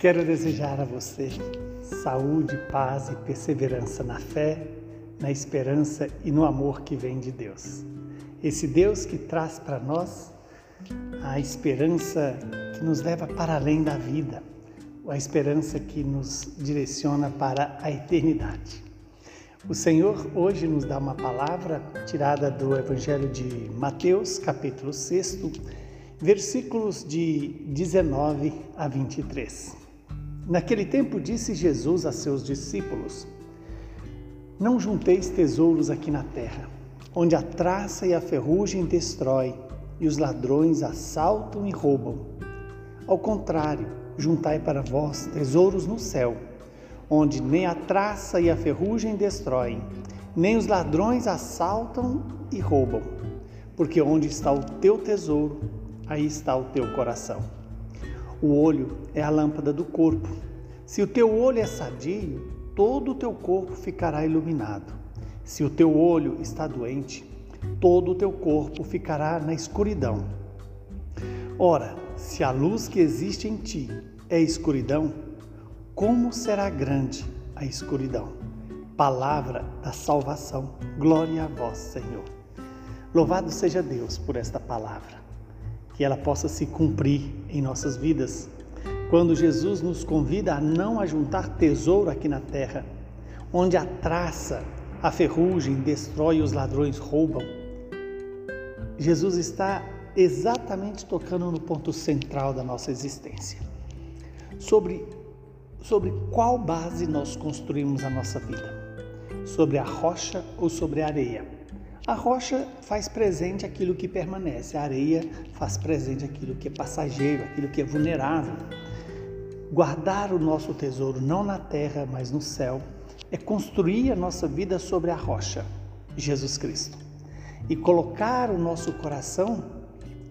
Quero desejar a você saúde, paz e perseverança na fé, na esperança e no amor que vem de Deus. Esse Deus que traz para nós a esperança que nos leva para além da vida, a esperança que nos direciona para a eternidade. O Senhor hoje nos dá uma palavra tirada do Evangelho de Mateus, capítulo 6, versículos de 19 a 23. Naquele tempo disse Jesus a seus discípulos: Não junteis tesouros aqui na terra, onde a traça e a ferrugem destrói e os ladrões assaltam e roubam. Ao contrário, juntai para vós tesouros no céu, onde nem a traça e a ferrugem destroem, nem os ladrões assaltam e roubam. Porque onde está o teu tesouro, aí está o teu coração. O olho é a lâmpada do corpo. Se o teu olho é sadio, todo o teu corpo ficará iluminado. Se o teu olho está doente, todo o teu corpo ficará na escuridão. Ora, se a luz que existe em ti é escuridão, como será grande a escuridão? Palavra da salvação. Glória a vós, Senhor. Louvado seja Deus por esta palavra que ela possa se cumprir em nossas vidas. Quando Jesus nos convida a não ajuntar tesouro aqui na terra, onde a traça, a ferrugem destrói e os ladrões roubam, Jesus está exatamente tocando no ponto central da nossa existência. Sobre, sobre qual base nós construímos a nossa vida? Sobre a rocha ou sobre a areia? A rocha faz presente aquilo que permanece, a areia faz presente aquilo que é passageiro, aquilo que é vulnerável. Guardar o nosso tesouro não na terra, mas no céu, é construir a nossa vida sobre a rocha, Jesus Cristo, e colocar o nosso coração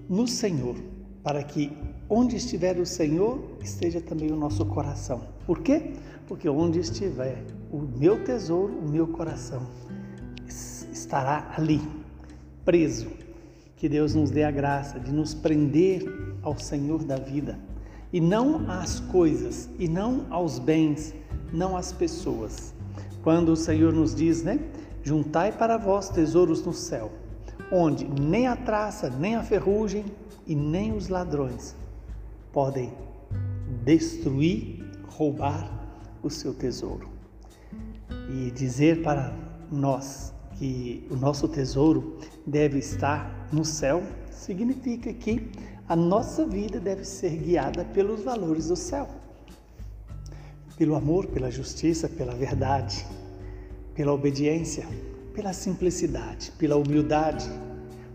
no Senhor, para que onde estiver o Senhor, esteja também o nosso coração. Por quê? Porque onde estiver o meu tesouro, o meu coração, estará ali, preso. Que Deus nos dê a graça de nos prender ao Senhor da vida e não às coisas, e não aos bens, não às pessoas. Quando o Senhor nos diz, né? Juntai para vós tesouros no céu, onde nem a traça, nem a ferrugem e nem os ladrões podem destruir, roubar o seu tesouro. E dizer para nós que o nosso tesouro deve estar no céu, significa que a nossa vida deve ser guiada pelos valores do céu. Pelo amor, pela justiça, pela verdade, pela obediência, pela simplicidade, pela humildade,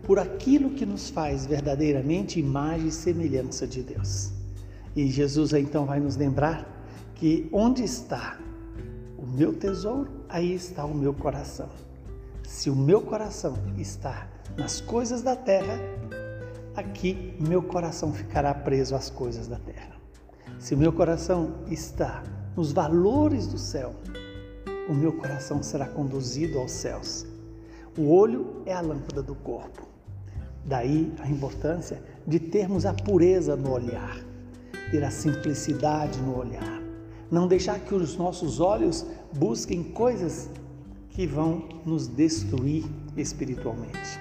por aquilo que nos faz verdadeiramente imagem e semelhança de Deus. E Jesus então vai nos lembrar que onde está o meu tesouro, aí está o meu coração. Se o meu coração está nas coisas da terra, aqui meu coração ficará preso às coisas da terra. Se o meu coração está nos valores do céu, o meu coração será conduzido aos céus. O olho é a lâmpada do corpo. Daí a importância de termos a pureza no olhar, ter a simplicidade no olhar. Não deixar que os nossos olhos busquem coisas que vão nos destruir espiritualmente.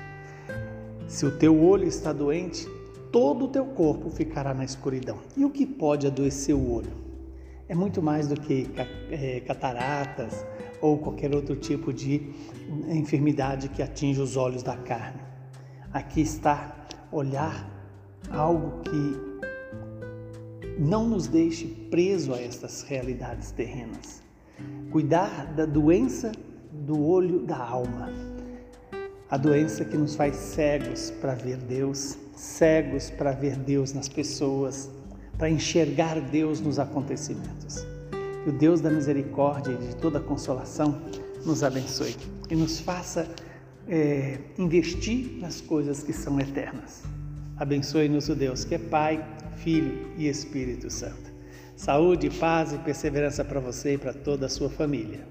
Se o teu olho está doente, todo o teu corpo ficará na escuridão. E o que pode adoecer o olho? É muito mais do que é, cataratas ou qualquer outro tipo de enfermidade que atinge os olhos da carne. Aqui está olhar algo que não nos deixe preso a estas realidades terrenas. Cuidar da doença do olho da alma. A doença que nos faz cegos para ver Deus, cegos para ver Deus nas pessoas, para enxergar Deus nos acontecimentos. Que o Deus da misericórdia e de toda consolação nos abençoe e nos faça é, investir nas coisas que são eternas. Abençoe-nos o Deus que é Pai, Filho e Espírito Santo. Saúde, paz e perseverança para você e para toda a sua família.